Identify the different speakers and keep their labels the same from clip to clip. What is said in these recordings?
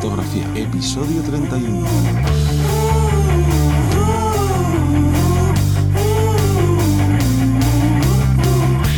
Speaker 1: fotografía, episodio 31.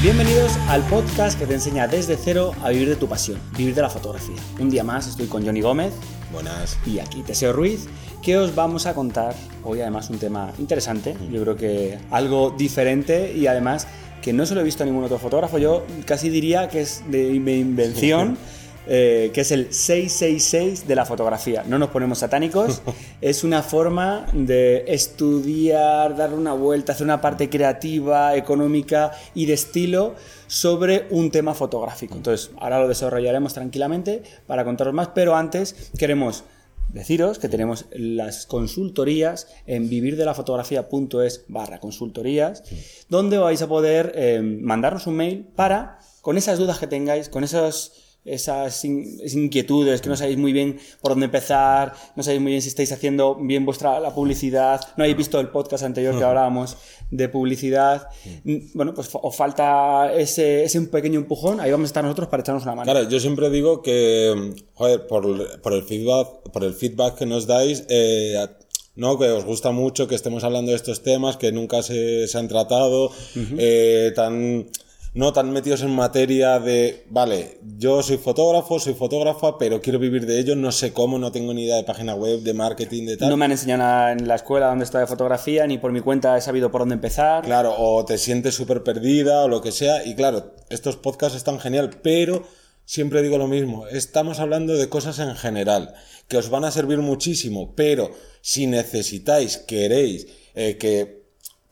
Speaker 2: Bienvenidos al podcast que te enseña desde cero a vivir de tu pasión, vivir de la fotografía. Un día más estoy con Johnny Gómez
Speaker 3: Buenas.
Speaker 2: y aquí Teseo Ruiz, que os vamos a contar hoy además un tema interesante, yo creo que algo diferente y además que no se lo he visto a ningún otro fotógrafo, yo casi diría que es de mi invención. eh, que es el 666 de la fotografía. No nos ponemos satánicos, es una forma de estudiar, darle una vuelta, hacer una parte creativa, económica y de estilo sobre un tema fotográfico. Entonces, ahora lo desarrollaremos tranquilamente para contaros más, pero antes queremos deciros que tenemos las consultorías en vivirdelafotografía.es barra consultorías, donde vais a poder eh, mandarnos un mail para, con esas dudas que tengáis, con esos esas in- esas inquietudes, que no sabéis muy bien por dónde empezar, no sabéis muy bien si estáis haciendo bien vuestra la publicidad, no habéis visto el podcast anterior que hablábamos de publicidad, Mm, bueno, pues os falta ese, ese pequeño empujón, ahí vamos a estar nosotros para echarnos una mano.
Speaker 3: Claro, yo siempre digo que, joder, por, por el feedback, por el feedback que nos dais, eh, no, que os gusta mucho que estemos hablando de estos temas que nunca se, se han tratado, eh, tan, no tan metidos en materia de, vale, yo soy fotógrafo, soy fotógrafa, pero quiero vivir de ello, no sé cómo, no tengo ni idea de página web, de marketing, de tal.
Speaker 2: No me han enseñado nada en la escuela donde está de fotografía, ni por mi cuenta he sabido por dónde empezar.
Speaker 3: Claro, o te sientes súper perdida o lo que sea. Y claro, estos podcasts están genial, pero siempre digo lo mismo. Estamos hablando de cosas en general que os van a servir muchísimo, pero si necesitáis, queréis eh, que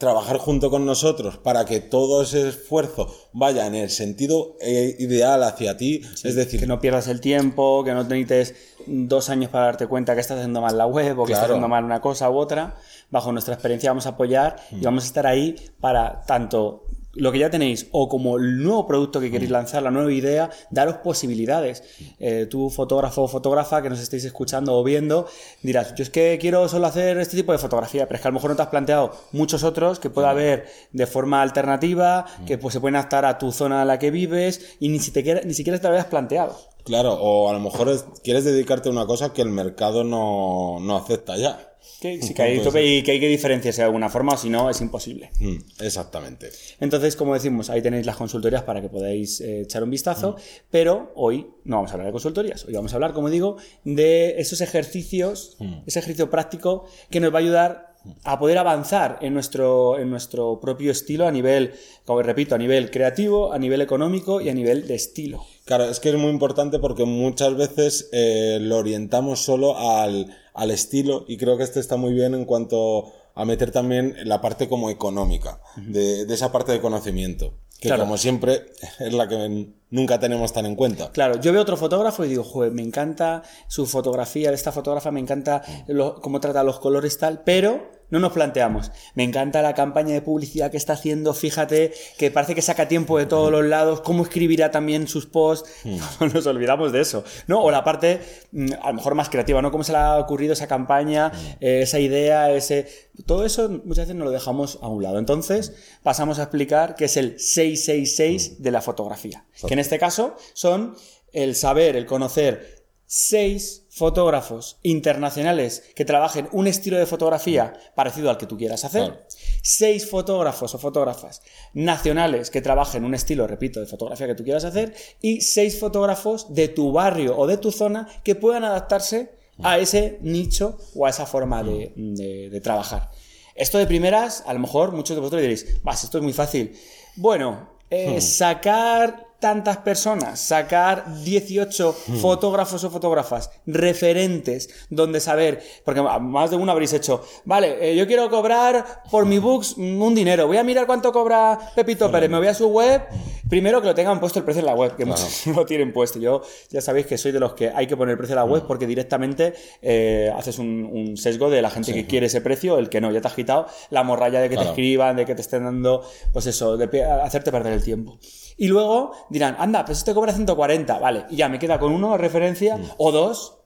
Speaker 3: trabajar junto con nosotros para que todo ese esfuerzo vaya en el sentido eh, ideal hacia ti, es decir,
Speaker 2: Que no pierdas el tiempo, que no necesites dos años para darte cuenta que estás haciendo mal la web o que estás haciendo mal una cosa u otra. Bajo nuestra experiencia vamos a apoyar
Speaker 3: Mm.
Speaker 2: y vamos a estar ahí para tanto lo que ya tenéis o como el nuevo producto que
Speaker 3: Mm.
Speaker 2: queréis lanzar, la nueva idea, daros posibilidades. Eh, tú, fotógrafo o fotógrafa que nos estéis escuchando o viendo, dirás, yo es que quiero solo hacer este tipo de fotografía, pero es que a lo mejor no te has planteado muchos otros que
Speaker 3: Mm.
Speaker 2: pueda haber de forma alternativa, que pues, se pueden adaptar a tu zona en la que vives y ni siquiera, ni siquiera te lo habías planteado.
Speaker 3: claro, o a lo mejor es- quieres dedicarte a una cosa que el mercado no, no acepta ya.
Speaker 2: Que, que hay,
Speaker 3: ser.
Speaker 2: y que hay que diferenciarse de alguna forma, o si no, es imposible.
Speaker 3: Mm, exactamente.
Speaker 2: Entonces, como decimos, ahí tenéis las consultorías para que podáis eh, echar un vistazo, pero hoy no vamos a hablar de consultorías, hoy vamos a hablar, como digo, de esos ejercicios, ese ejercicio práctico que nos va a ayudar a poder avanzar en nuestro, en nuestro propio estilo a nivel, como repito, a nivel creativo, a nivel económico y a nivel de estilo.
Speaker 3: Claro, es que es muy importante porque muchas veces eh, lo orientamos solo al, al estilo y creo que este está muy bien en cuanto a meter también la parte como económica, de, de esa parte de conocimiento, que
Speaker 2: Claro.
Speaker 3: como siempre es la que nunca tenemos tan en cuenta.
Speaker 2: Claro, yo veo otro fotógrafo y digo, joder, me encanta su fotografía, esta fotógrafa me encanta lo- cómo trata los colores tal, pero no nos planteamos. Me encanta la campaña de publicidad que está haciendo, fíjate que parece que saca tiempo de todos los lados, cómo escribirá también sus posts. Nos olvidamos de eso, ¿no? O la parte mm, a lo mejor más creativa, ¿no? Cómo se le ha ocurrido esa campaña, eh, esa idea, ese todo eso muchas veces nos lo dejamos a un lado. Entonces, pasamos a explicar qué es el 666 de la fotografía, que en este caso son el saber, el conocer seis fotógrafos internacionales que trabajen un estilo de fotografía parecido al que tú quieras hacer,
Speaker 3: Claro.
Speaker 2: seis fotógrafos o fotógrafas nacionales que trabajen un estilo, repito, de fotografía que tú quieras hacer, y seis fotógrafos de tu barrio o de tu zona que puedan adaptarse a ese nicho o a esa forma de, de- de trabajar. Esto de primeras, a lo mejor muchos de vosotros diréis, vas, esto es muy fácil. Bueno, eh, sacar tantas personas, sacar 18 fotógrafos o fotógrafas referentes donde saber, porque más de uno habréis hecho, vale, eh, yo quiero cobrar por mi books un dinero, voy a mirar cuánto cobra Pepito Pérez, me voy a su web, primero que lo tengan puesto el precio en la web, que muchos no lo tienen puesto. Yo ya sabéis que soy de los que hay que poner el precio en la web porque directamente eh, haces un, un sesgo de la gente que quiere ese precio, el que no, ya te has quitado la morralla de que te
Speaker 3: Claro.
Speaker 2: escriban, de que te estén dando, pues eso, de hacerte perder el tiempo. Y luego dirán, anda, pues este cobra 140, vale, y ya me queda con uno de referencia o dos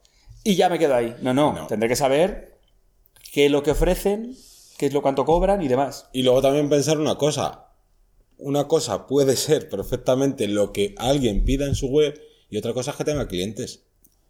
Speaker 2: y ya me quedo ahí. No, no,
Speaker 3: No.
Speaker 2: tendré que saber qué es lo que ofrecen, qué es lo cuánto cobran y demás.
Speaker 3: Y luego también pensar una cosa. Una cosa puede ser perfectamente lo que alguien pida en su web y otra cosa es que tenga clientes.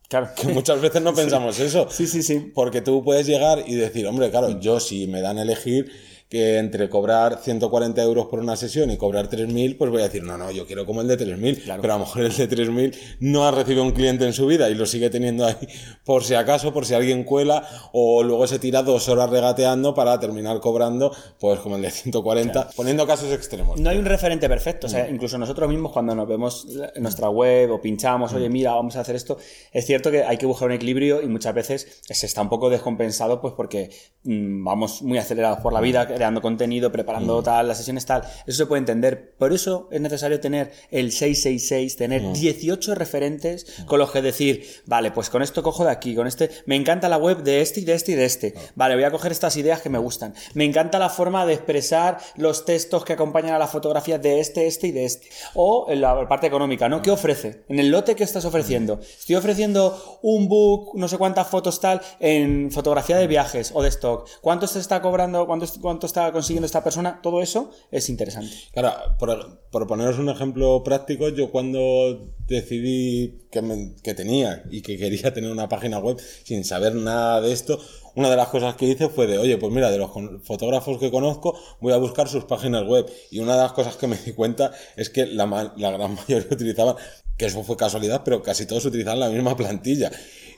Speaker 2: Claro.
Speaker 3: Que muchas veces no pensamos eso.
Speaker 2: Sí, sí, sí.
Speaker 3: Porque tú puedes llegar y decir, hombre, claro, yo si me dan a elegir que entre cobrar 140 euros por una sesión y cobrar 3.000, pues voy a decir, no, no, yo quiero como el de 3.000, pero a lo mejor el de 3.000 no ha recibido un cliente en su vida y lo sigue teniendo ahí por si acaso, por si alguien cuela, o luego se tira dos horas regateando para terminar cobrando, pues como el de 140, poniendo casos extremos.
Speaker 2: No hay un referente perfecto, o sea, incluso nosotros mismos cuando nos vemos en nuestra web o pinchamos, oye, mira, vamos a hacer esto, es cierto que hay que buscar un equilibrio y muchas veces se está un poco descompensado pues porque mm, vamos muy acelerados por la vida, creando contenido, preparando tal, las sesiones tal, eso se puede entender. Por eso es necesario tener el 666, tener 18 referentes con los que decir, vale, pues con esto cojo de aquí, con este, me encanta la web de este y de este y de este. Vale, voy a coger estas ideas que me gustan. Me encanta la forma de expresar los textos que acompañan a la fotografía de este, este y de este. O en la parte económica, ¿no? ¿Qué ofrece? En el lote que estás ofreciendo. Estoy ofreciendo un book, no sé cuántas fotos tal, en fotografía de viajes o de stock. ¿Cuánto se está cobrando? ¿Cuánto, cuánto está consiguiendo esta persona? Todo eso es interesante.
Speaker 3: Claro, por, por poneros un ejemplo práctico, yo cuando decidí que, me- que tenía y que quería tener una página web sin saber nada de esto, una de las cosas que hice fue de, oye, pues mira, de los fotógrafos que conozco, voy a buscar sus páginas web. Y una de las cosas que me di cuenta es que la, la gran mayoría utilizaban, que eso fue casualidad, pero casi todos utilizaban la misma plantilla.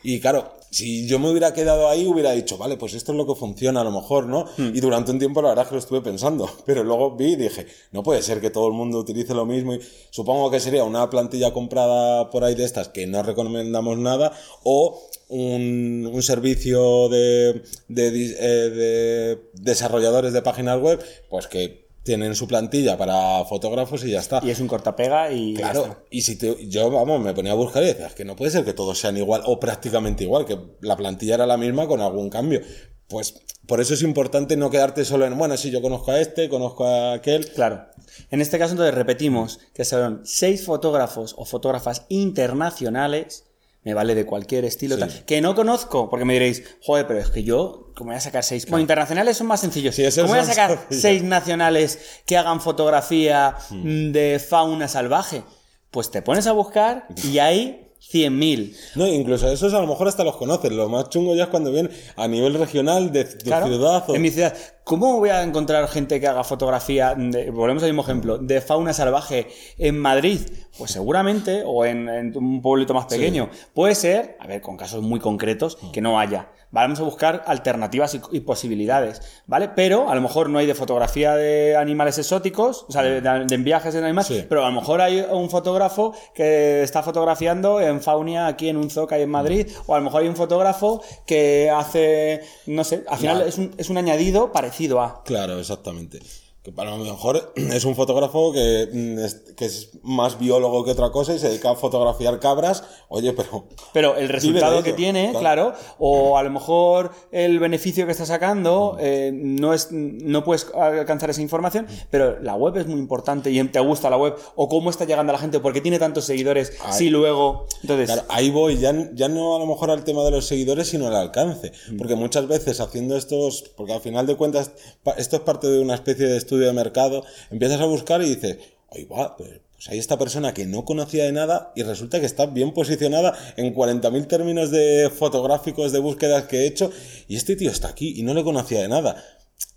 Speaker 3: Y claro, si yo me hubiera quedado ahí, hubiera dicho, vale, pues esto es lo que funciona a lo mejor, ¿no? Y durante un tiempo la verdad es que lo estuve pensando, pero luego vi y dije, no puede ser que todo el mundo utilice lo mismo y supongo que sería una plantilla comprada por ahí de estas que no recomendamos nada o un, un servicio de, eh, de desarrolladores de páginas web, pues que tienen su plantilla para fotógrafos y ya está.
Speaker 2: Y es un cortapega y. ya está.
Speaker 3: Claro, y si te- yo, vamos, me ponía a buscar y decía, es que no puede ser que todos sean igual o prácticamente igual, que la plantilla era la misma con algún cambio. Pues por eso es importante no quedarte solo en, bueno, sí, yo conozco a este, conozco a aquel.
Speaker 2: Claro. En este caso, entonces repetimos que son seis fotógrafos o fotógrafas internacionales. Me vale de cualquier estilo.
Speaker 3: Sí.
Speaker 2: tal, que no conozco, porque me diréis, joder, pero es que yo, ¿cómo voy a sacar seis? Bueno, internacionales son más sencillos.
Speaker 3: Sí,
Speaker 2: ¿Cómo voy a sacar seis nacionales que hagan fotografía mm, de fauna salvaje? Pues te pones a buscar y hay 100.000.
Speaker 3: No, incluso esos a lo mejor hasta los conoces. Lo más chungo ya es cuando vienen a nivel regional de
Speaker 2: Claro,
Speaker 3: ciudad. o-
Speaker 2: En mi ciudad. ¿Cómo voy a encontrar gente que haga fotografía, de- volvemos al mismo ejemplo, de fauna salvaje en Madrid? Pues seguramente, o en, en un pueblito más pequeño. Puede ser, a ver, con casos muy concretos, que no haya. Vamos a buscar alternativas y, y posibilidades, ¿vale? Pero a lo mejor no hay de fotografía de animales exóticos, o sea, de, de- de viajes de animales,
Speaker 3: Sí.
Speaker 2: pero a lo mejor hay un fotógrafo que está fotografiando en Faunia aquí en un zoo que hay en Madrid, o a lo mejor hay un fotógrafo que hace, no sé, al final es, un, es un añadido parecido
Speaker 3: Claro, exactamente. Que para lo mejor es un fotógrafo que, mm, es, que es más biólogo que otra cosa y se dedica a fotografiar cabras. Oye, pero
Speaker 2: Pero el resultado que tiene,
Speaker 3: claro.
Speaker 2: claro, o a lo mejor el beneficio que está sacando, eh, no es, no puedes alcanzar esa información, pero la web es muy importante y te gusta la web, o cómo está llegando a la gente, porque tiene tantos seguidores,
Speaker 3: Ay.
Speaker 2: si luego. Entonces,
Speaker 3: Claro, ahí voy, ya, ya no a lo mejor al tema de los seguidores, sino al alcance. Porque muchas veces haciendo estos, porque al final de cuentas, esto es parte de una especie de estudio de mercado, empiezas a buscar y dices, ahí va, pues pues hay esta persona que no conocía de nada y resulta que está bien posicionada en 40.000 términos de fotográficos de búsquedas que he hecho y este tío está aquí y no le conocía de nada.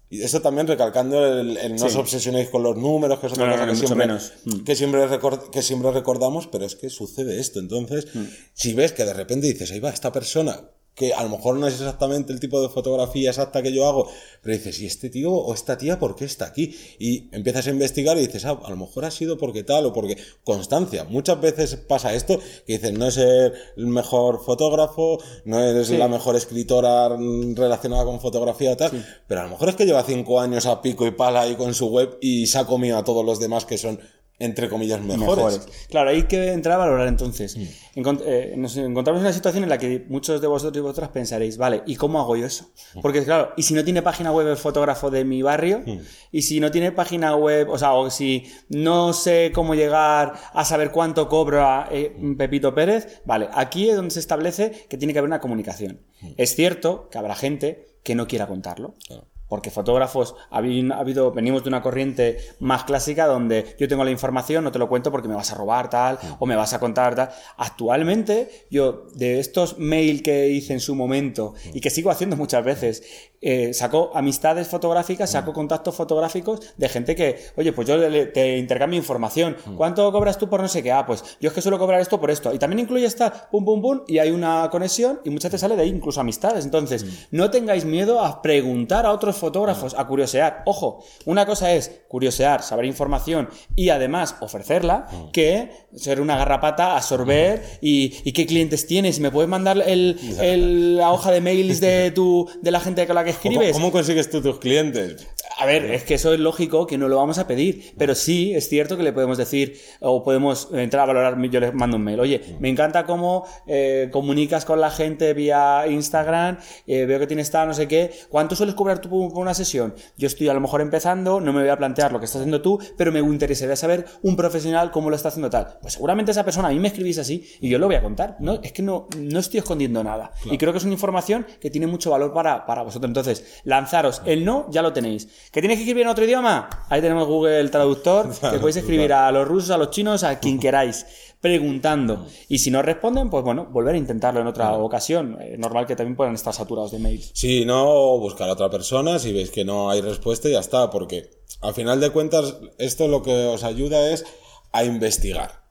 Speaker 3: Y eso también recalcando el, el no os obsesionéis con los números, que es otra
Speaker 2: No,
Speaker 3: cosa
Speaker 2: no,
Speaker 3: que siempre.
Speaker 2: Mm.
Speaker 3: que siempre, record- que siempre recordamos, pero es que sucede esto. Entonces,
Speaker 2: Mm.
Speaker 3: si ves que de repente dices, ahí va, esta persona, que a lo mejor no es exactamente el tipo de fotografía exacta que yo hago, pero dices, ¿y este tío o esta tía por qué está aquí? Y empiezas a investigar y dices, ah, a lo mejor ha sido porque tal o porque constancia. Muchas veces pasa esto, que dices, no es el mejor fotógrafo, no eres
Speaker 2: Sí.
Speaker 3: la mejor escritora relacionada con fotografía o tal, pero a lo mejor es que lleva cinco años a pico y pala ahí con su web y se ha comido a todos los demás que son, entre comillas, mejores.
Speaker 2: mejores. Claro, hay que entrar a valorar entonces.
Speaker 3: Mm.
Speaker 2: Encont- eh, nos encontramos en una situación en la que muchos de vosotros y vosotras pensaréis, vale, ¿y cómo hago yo eso?
Speaker 3: Mm.
Speaker 2: Porque claro, ¿y si no tiene página web el fotógrafo de mi barrio? ¿Y si no tiene página web, o sea, o si no sé cómo llegar a saber cuánto cobra eh, Pepito Pérez? Vale, aquí es donde se establece que tiene que haber una comunicación.
Speaker 3: Mm.
Speaker 2: Es cierto que habrá gente que no quiera contarlo.
Speaker 3: Claro.
Speaker 2: Porque fotógrafos ha habi- ha habido, venimos de una corriente más clásica donde yo tengo la información, no te lo cuento porque me vas a robar tal o me vas a contar tal. Actualmente, yo de estos mail que hice en su momento y que sigo haciendo muchas veces, eh, saco amistades fotográficas, saco contactos fotográficos de gente que, oye, pues yo le- te intercambio información. ¿Cuánto cobras tú por no sé qué? Ah, pues yo es que suelo cobrar esto por esto. Y también incluye esta, pum, pum, pum, y hay una conexión y muchas veces sale de ahí incluso amistades. Entonces, no tengáis miedo a preguntar a otros fotógrafos, a curiosear. Ojo, una cosa es curiosear, saber información y además ofrecerla, que ser una garrapata, absorber y, y qué clientes tienes. ¿Me puedes mandar el, el- la hoja de mails de, tu, de la gente con la que
Speaker 3: ¿Cómo,
Speaker 2: escribes?
Speaker 3: cómo consigues tú tus clientes?
Speaker 2: A ver, es que eso es lógico que no lo vamos a pedir, pero sí es cierto que le podemos decir o podemos entrar a valorar. Yo les mando un mail, oye, me encanta cómo eh, comunicas con la gente vía Instagram, eh, veo que tienes tal, no sé qué. ¿Cuánto sueles cobrar tú por una sesión? Yo estoy a lo mejor empezando, no me voy a plantear lo que estás haciendo tú, pero me interesaría saber un profesional cómo lo está haciendo tal. Pues seguramente esa persona a mí me escribís así y yo lo voy a contar. No, es que no, no estoy escondiendo nada. Y creo que es una información que tiene mucho valor para, para vosotros. Entonces, lanzaros. El no ya lo tenéis. ¿Que tienes que escribir en otro idioma? Ahí tenemos Google Traductor, que podéis escribir a los rusos, a los chinos, a quien queráis, preguntando. Y si no responden, pues bueno, volver a intentarlo en otra ocasión. Es normal que también puedan estar saturados de mails.
Speaker 3: Si no, buscar a otra persona, si veis que no hay respuesta ya está, porque al final de cuentas esto lo que os ayuda es a investigar.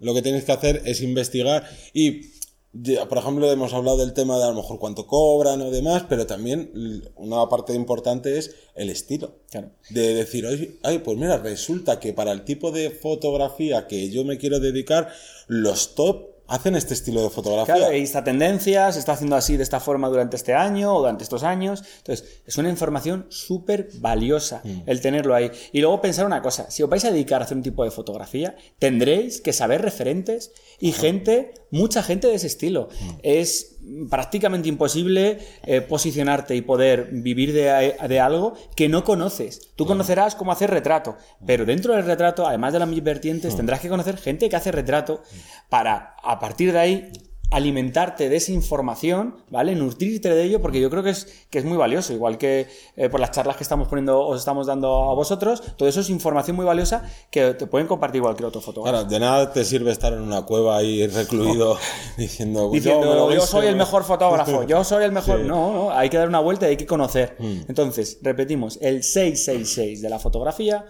Speaker 3: Lo que tenéis que hacer es investigar y, por ejemplo, hemos hablado del tema de a lo mejor cuánto cobran o demás, pero también una parte importante es el estilo.
Speaker 2: Claro.
Speaker 3: De decir, "Oye, ay, pues mira, resulta que para el tipo de fotografía que yo me quiero dedicar, los top hacen este estilo de fotografía.
Speaker 2: Claro, hay esta tendencia, se está haciendo así de esta forma durante este año o durante estos años. Entonces, es una información súper valiosa el tenerlo ahí. Y luego pensar una cosa, si os vais a dedicar a hacer un tipo de fotografía, tendréis que saber referentes y gente, mucha gente de ese estilo. Es prácticamente imposible eh, posicionarte y poder vivir de, de algo que no conoces. Tú conocerás cómo hacer retrato, pero dentro del retrato, además de las mil vertientes, tendrás que conocer gente que hace retrato para, a partir de ahí, alimentarte de esa información, ¿vale? Nutrirte de ello, porque yo creo que es, que es muy valioso, igual que eh, por las charlas que estamos poniendo, os estamos dando a vosotros, todo eso es información muy valiosa que te pueden compartir cualquier otro fotógrafo.
Speaker 3: Claro, de nada te sirve estar en una cueva ahí recluido diciendo, "Pues
Speaker 2: Diciendo,
Speaker 3: me lo
Speaker 2: yo,
Speaker 3: guiso".
Speaker 2: soy el mejor fotógrafo, yo soy el mejor. No, no, hay que dar una vuelta y hay que conocer.
Speaker 3: Mm.
Speaker 2: Entonces, repetimos, el 666 de la fotografía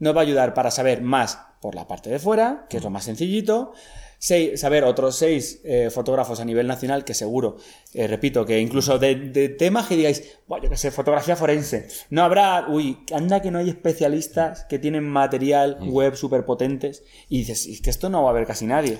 Speaker 2: nos va a ayudar para saber más por la parte de fuera, que es lo más sencillito. Seis- saber otros seis eh, fotógrafos a nivel nacional que seguro, eh, repito, que incluso de, de temas que digáis, "Buah, yo qué sé, fotografía forense, no habrá, uy, anda que no hay especialistas que tienen material web súper potentes y dices, es que esto no va a haber casi nadie.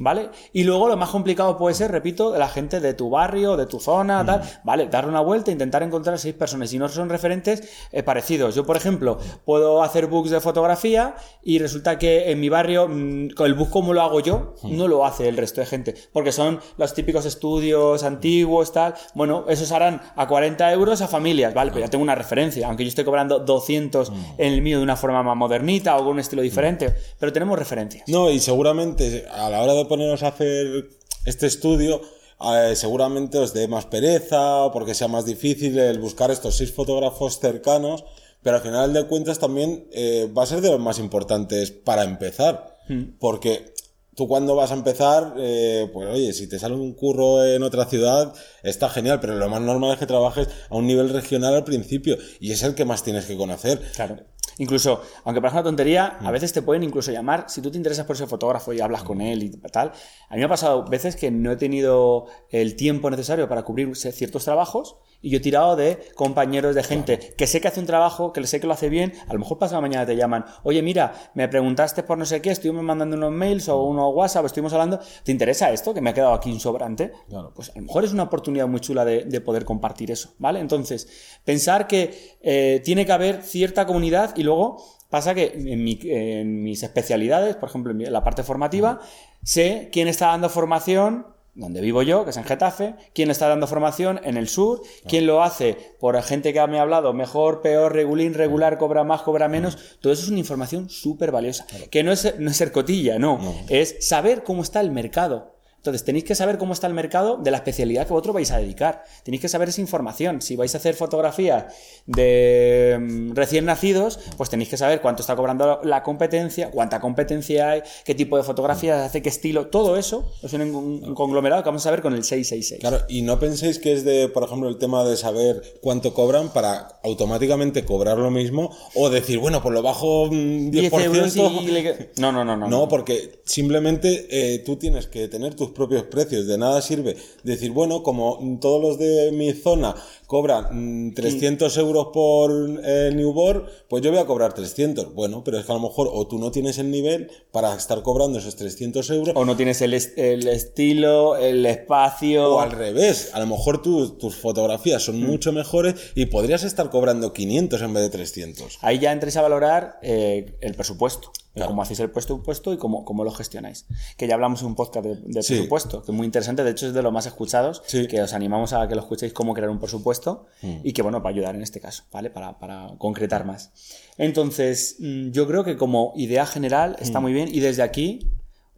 Speaker 2: ¿Vale? Y luego lo más complicado puede ser, repito, la gente de tu barrio, de tu zona, tal. ¿Vale? Darle una vuelta, intentar encontrar seis personas. Si no son referentes eh, parecidos. Yo, por ejemplo, puedo hacer books de fotografía y resulta que en mi barrio, mm, con el book como lo hago yo, no lo hace el resto de gente. Porque son los típicos estudios antiguos, tal. Bueno, esos harán a 40 euros a familias. Vale, pero ya tengo una referencia. Aunque yo esté cobrando 200 en el mío de una forma más modernita o con un estilo diferente. Pero tenemos referencias.
Speaker 3: No, y seguramente a la hora de poneros a hacer este estudio, eh, seguramente os dé más pereza o porque sea más difícil el buscar estos seis fotógrafos cercanos, pero al final de cuentas también eh, va a ser de los más importantes para empezar, porque tú cuando vas a empezar, eh, pues oye, si te sale un curro en otra ciudad, está genial, pero lo más normal es que trabajes a un nivel regional al principio y es el que más tienes que conocer.
Speaker 2: Claro. Incluso, aunque parezca una tontería, a veces te pueden incluso llamar, si tú te interesas por ese fotógrafo y hablas con él y tal. A mí me ha pasado veces que no he tenido el tiempo necesario para cubrir ciertos trabajos y yo he tirado de compañeros, de gente que sé que hace un trabajo, que sé que lo hace bien, a lo mejor pasado mañana te llaman, oye, mira, me preguntaste por no sé qué, estuvimos mandando unos mails o unos WhatsApp, estuvimos hablando, ¿te interesa esto? Que me ha quedado aquí un sobrante.
Speaker 3: Claro.
Speaker 2: Pues a lo mejor es una oportunidad muy chula de, de poder compartir eso, ¿vale? Entonces, pensar que eh, tiene que haber cierta comunidad y luego pasa que en, mi- en mis especialidades, por ejemplo, en la parte formativa, sé quién está dando formación donde vivo yo, que es en Getafe, quién está dando formación en el sur, quién lo hace por gente que me ha hablado mejor, peor, regulín, regular, cobra más, cobra menos. Todo eso es una información súper valiosa. Que no es, no es ser cotilla, no. Es saber cómo está el mercado. Entonces, tenéis que saber cómo está el mercado de la especialidad que vosotros vais a dedicar. Tenéis que saber esa información. Si vais a hacer fotografía de mm, recién nacidos, pues tenéis que saber cuánto está cobrando la competencia, cuánta competencia hay, qué tipo de fotografía hace, qué estilo, todo eso es un, un conglomerado que vamos a ver con el 666.
Speaker 3: Claro, y no penséis que es de, por ejemplo, el tema de saber cuánto cobran para automáticamente cobrar lo mismo o decir, bueno, pues lo bajo un 10%.
Speaker 2: 10 euros y le- No, no, no, no.
Speaker 3: No, porque simplemente eh, tú tienes que tener tus propios precios. De nada sirve decir, bueno, como todos los de mi zona cobran mm, 300 euros por eh, newborn, pues yo voy a cobrar 300. Bueno, pero es que a lo mejor o tú no tienes el nivel para estar cobrando esos 300 euros
Speaker 2: O no tienes el, est- el estilo, el espacio.
Speaker 3: o al revés. A lo mejor tú- tus fotografías
Speaker 2: Mm.
Speaker 3: son mucho mejores y podrías estar cobrando 500 en vez de 300.
Speaker 2: Ahí ya entréis a valorar eh, el presupuesto,
Speaker 3: Claro.
Speaker 2: cómo hacéis el presupuesto y cómo, cómo lo gestionáis. Que ya hablamos en un podcast de, de
Speaker 3: Sí.
Speaker 2: presupuesto, que es muy interesante, de hecho es de los más escuchados,
Speaker 3: Sí.
Speaker 2: que os animamos a que lo escuchéis cómo crear un presupuesto
Speaker 3: Mm.
Speaker 2: y que, bueno, para ayudar en este caso, ¿vale? Para, para concretar más. Entonces, mm, yo creo que como idea general está
Speaker 3: Mm.
Speaker 2: muy bien y desde aquí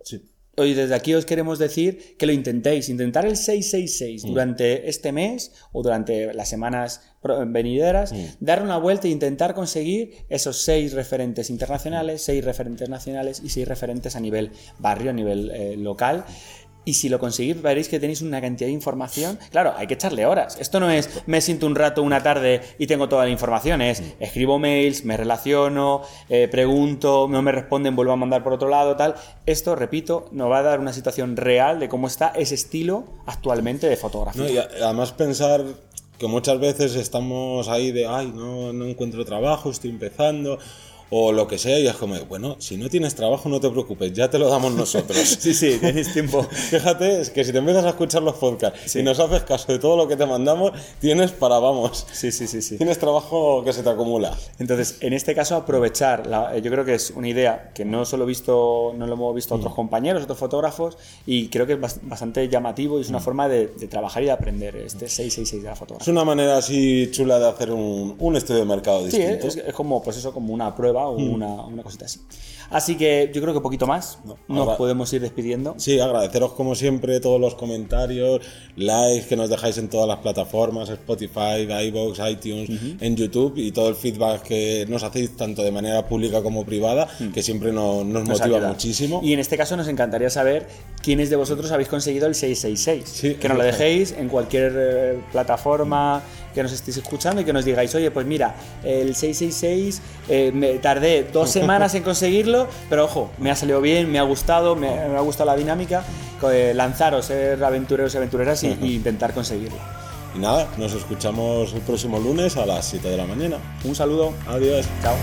Speaker 3: Sí.
Speaker 2: Hoy desde aquí os queremos decir que lo intentéis, intentar el 666 durante este mes o durante las semanas venideras, dar una vuelta e intentar conseguir esos seis referentes internacionales, seis referentes nacionales y seis referentes a nivel barrio, a nivel eh, local. Y si lo conseguís, veréis que tenéis una cantidad de información. Claro, hay que echarle horas. Esto no es me siento un rato, una tarde y tengo toda la información. Es escribo mails, me relaciono, eh, pregunto, no me responden, vuelvo a mandar por otro lado, tal. Esto, repito, nos va a dar una situación real de cómo está ese estilo actualmente de fotografía.
Speaker 3: No, y a- además pensar que muchas veces estamos ahí de, ay, no, no encuentro trabajo, estoy empezando, o lo que sea, y es como, bueno, si no tienes trabajo no te preocupes, ya te lo damos nosotros.
Speaker 2: Sí, sí, tenéis tiempo.
Speaker 3: Fíjate, es que si te empiezas a escuchar los podcasts y nos haces caso de todo lo que te mandamos, tienes para, vamos,
Speaker 2: Sí, sí, sí, sí.
Speaker 3: tienes trabajo que se te acumula.
Speaker 2: Entonces, en este caso, aprovechar, la- yo creo que es una idea que no solo he visto, no lo hemos visto a otros compañeros, otros fotógrafos, y creo que es bas- bastante llamativo y es una forma de, de trabajar y de aprender este 666 de la
Speaker 3: Es
Speaker 2: fotografía.
Speaker 3: una manera así chula de hacer un, un estudio de mercado
Speaker 2: Sí,
Speaker 3: distinto.
Speaker 2: es, es como, pues eso, como una prueba o una, una cosita así. Así que yo creo que poquito más. Nos podemos ir despidiendo.
Speaker 3: Sí, agradeceros como siempre todos los comentarios, likes que nos dejáis en todas las plataformas, Spotify, iVoox, iTunes, en YouTube y todo el feedback que nos hacéis tanto de manera pública como privada, que siempre no- nos,
Speaker 2: Nos
Speaker 3: motiva
Speaker 2: ayuda.
Speaker 3: muchísimo.
Speaker 2: Y en este caso nos encantaría saber quiénes de vosotros habéis conseguido el 666.
Speaker 3: Sí,
Speaker 2: que nos lo dejéis en cualquier eh, plataforma que nos estéis escuchando y que nos digáis, oye, pues mira, el 666 eh, me tardé dos semanas en conseguirlo, pero ojo, me ha salido bien, me ha gustado, me, me ha gustado la dinámica. eh, lanzaros, ser aventureros y aventureras y, y intentar conseguirlo.
Speaker 3: Y nada, nos escuchamos el próximo lunes a las 7 de la mañana.
Speaker 2: Un saludo.
Speaker 3: Adiós.
Speaker 2: Chao.